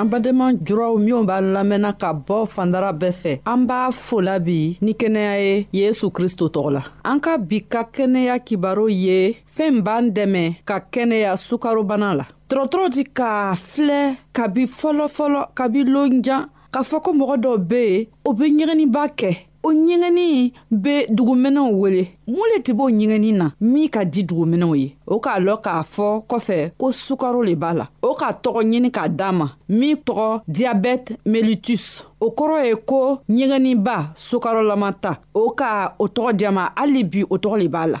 an badenma juraw minw b'a lamɛnna ka bɔ fandara bɛɛ fɛ an b'a fola bi ni kɛnɛya ye yesu kristo tɔgɔ la an ka bi ka kɛnɛya kibaro ye fɛɛn b'an dɛmɛ ka kɛnɛya sukarobana la dɔrɔtɔrɔ di k'a filɛ kabi fɔlɔfɔlɔ kabi lonjan k'a fɔ ko mɔgɔ dɔw be yen o be ɲɛgɛnniba kɛ o ɲɛgɛnni bɛ duguminɛw wele mun le tɛ b'o ɲɛgɛnni na min ka di duguminɛw ye o k'a lɔ k'a fɔ kɔfɛ ko sukaro le b'a la o ka tɔgɔ ɲini k'a d'a ma min tɔgɔ diabɛte melitus o kɔrɔ ye ko ɲɛgɛnniba sukarolama ta o ka o tɔgɔ diya ma hali bi o tɔgɔ le b'a la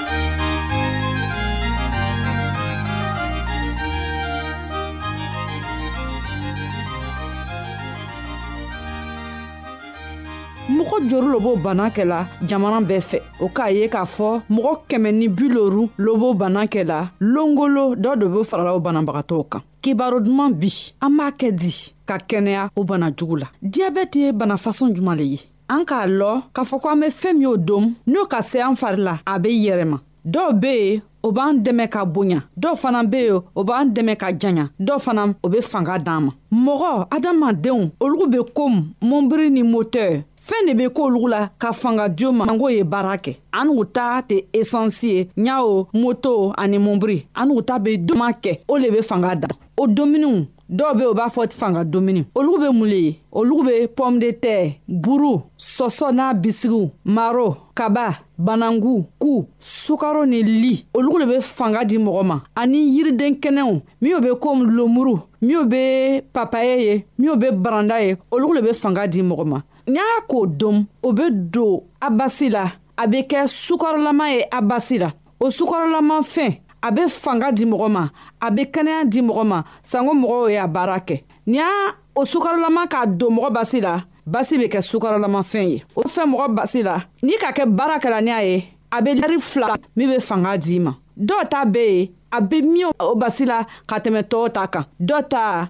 mɔgɔ jori lobo bana kɛla jamana bɛɛ fɛ o k'a ye k'a fɔ mɔgɔ kɛmɛ ni bi loru lobo bana kɛla longolo dɔ de be farala o banabagatɔw kan kibaro duman bi an b'a kɛ di ka kɛnɛya o bana jugu la diyabɛti ye bana fasɔn juman le ye an k'a lɔ k'a fɔ ko an be fɛɛn min y'o don n'o ka se an fari la a be yɛrɛma dɔw be yen o b'an dɛmɛ ka bonya dɔw fana be yen o b'an dɛmɛ ka janya dɔw fana o be fanga d'an ma mɔgɔ adamadenw olugu be komi mɔnbiri ni motɛr fɛɛn de be k'olugu la ka fanga diyo ma ango ye baara kɛ an n'u ta tɛ esansi ye ɲawo moto ani mɔnbiri an n'u ta be doma kɛ o le be fanga da o dumuniw dɔw be o b'a fɔ fanga dumuni olu be mun le ye olu be pɔme de tɛ buru sɔsɔ n'a bisigiw maro kaba banangu ku sukaro ni li olu le be fanga di mɔgɔ ma ani yiriden kɛnɛw minw be komi lomuru minw be papaye ye minw be baranda ye olu le be fanga di mɔgɔ ma n y'a k'o dom o be don a basi la a be kɛ sukarolama ye a basi la o sukɔrɔlamafɛn a bɛ fanga di mɔgɔ ma a bɛ kɛnɛya di mɔgɔ ma sanko mɔgɔw ye a baara kɛ ni y'a o sukarolama k'a don mɔgɔ basi la basi bɛ kɛ sukarolamafɛn ye o fɛn mɔgɔ basi la ni ka kɛ baara kɛra ni a ye a bɛ lari fila min bɛ fanga d'i ma dɔw ta bɛɛ ye a bɛ min o basi la ka tɛmɛ tɔw ta kan dɔ ta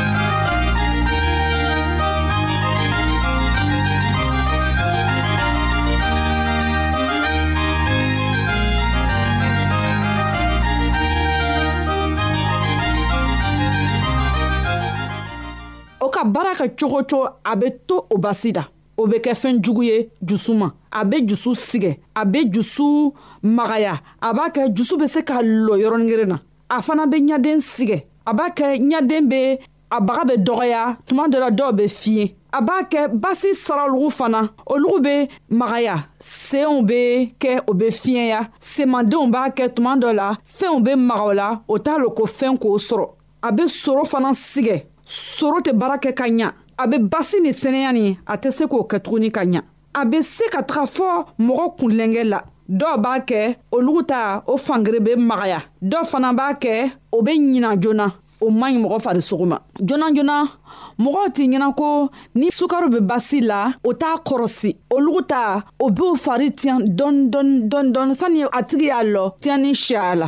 ka baara kɛ cogo cogo a bɛ to o basi da o bɛ kɛ fɛn jugu ye dusu ma a bɛ dusu sigɛ a bɛ dusu magaya a b'a kɛ dusu bɛ se ka lɔ yɔrɔnin kelen na a fana bɛ ɲaden sigɛ a b'a kɛ ɲaden bɛ a baga bɛ dɔgɔya tuma dɔ la dɔw bɛ fiɲɛ a b'a kɛ basi saralugu fana olugu bɛ magaya senw bɛ kɛ o bɛ fiɲɛya semandenw b'a kɛ tuma dɔ la fɛnw bɛ maga o la o t'a lo ko fɛn k'o sɔrɔ a bɛ soro fana sigɛ soro tɛ baara kɛ ka ɲa a bɛ basi ni sɛnɛya ni a tɛ se k'o kɛ tuguni ka ɲa a bɛ se ka taga fɔ mɔgɔ kunlɛnkɛ la dɔw b'a kɛ olugu ta o fangere bɛ magaya dɔw fana b'a kɛ o bɛ ɲina joona o man ɲi mɔgɔ farisogo ma joona joona mɔgɔw t'i ɲɛna ko ni sukaro bɛ basi la o t'a kɔrɔsi olugu ta o b'o fari tiɲɛ dɔɔni dɔɔni dɔɔni dɔɔni sani a tigi y'a lɔ tiɲɛni siya la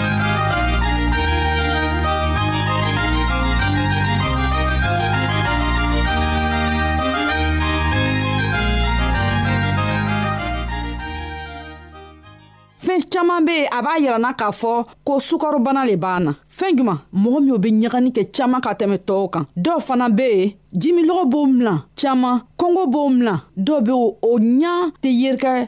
caman be yen a b'a yirana k'a fɔ ko sukarobana le b'an na fɛɛn juman mɔgɔ minw be ɲagani kɛ caaman ka tɛmɛ tɔɔw kan dɔw fana be yen jimilɔgɔ b'o milan caaman kɔngo b'o milan dɔw be o ɲa tɛ yerikɛ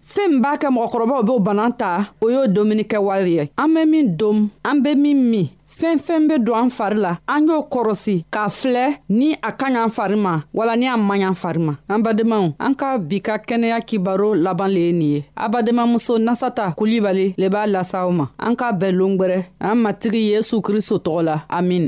fɛn min b'a kɛ mɔgɔkɔrɔbaw b'o bana ta o y'o domuni kɛ wari ye an bɛ min dom an bɛ min min fɛn fɛn bɛ don an fari la an y'o kɔrɔsi k'a filɛ ni a ka ɲan fari ma wala ni a man ɲan fari ma an badenmaw an ka bi ka kɛnɛya kibaro laban le ye nin ye a badenmamuso nasata kulibali le b'a lasa aw ma an k'a bɛɛ longwɛrɛ an matigi yesu kristo tɔgɔ la amin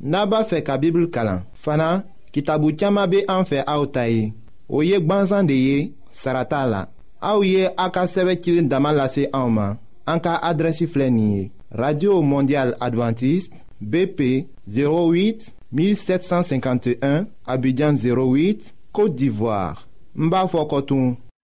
n'a b'a fɛ ka bibulu kalan fana kitabu caman bɛ an fɛ aw ta ye o ye gbansan de ye sara t'a la aw ye a ka sɛbɛn cilen dama lase anw ma an ka adrɛsi filɛ nin ye radio mondial adventiste bp 08 1751 abidjan 08 côte d'ivoire n b'a fɔ kɔtun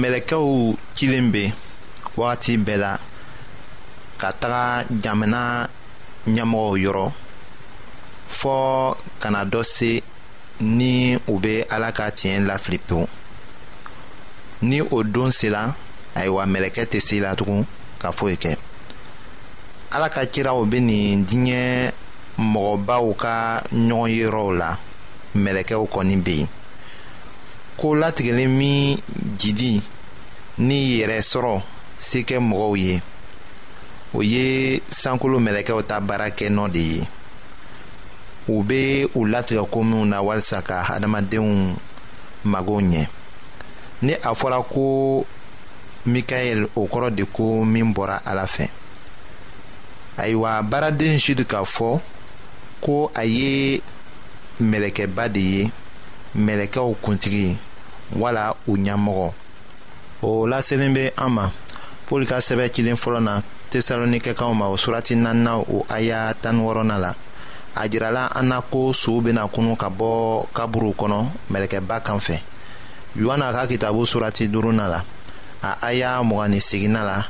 mɛlɛkɛw cilen bɛ wagati bɛɛ la ka taga jamana ɲɛmɔgɔw yɔrɔ fɔɔ kana dɔ se ni u bɛ ala ka tiɲɛ lafili pewu ni o don sera ayiwa mɛlɛkɛ tɛ se la tugun ka foyi kɛ ala ka kiraw bɛ nin diɲɛ mɔgɔbaw ka ɲɔgɔn yɔrɔw la mɛlɛkɛw kɔni bɛ yen ko latigɛlen min jidi ni yɛrɛ sɔrɔ se kɛ mɔgɔw ye o ye sankolo mɛlɛkɛw ta baara kɛ nɔ de ye u bɛ u latigɛ ko minnu na walisa ka hadamadenw mago ɲɛ ni a fɔra ko mikael o kɔrɔ de ko min bɔra ala fɛ ayiwa baaraden jude k'a fɔ ko a ye mɛlɛkɛba de ye mɛlɛkɛw kuntigi wala u ɲɛmɔgɔ o laselen bɛ an ma pɔli ka sɛbɛ cilen fɔlɔ na tesalonikɛkanw ma o surati naaninan o aya tan wɔɔrɔnan la a jirala an na ko sow bɛna kunu ka bɔ kaburu kɔnɔ mɛlɛkɛba kan fɛ yohana ka kitabu surati duurunan la a aya mugan ni seginna la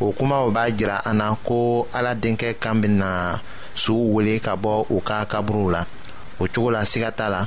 o kumaw b'a jira an na ko ala denkɛ kan bɛna sow wele ka bɔ u ka kaburuw la o cogo la siga t'a la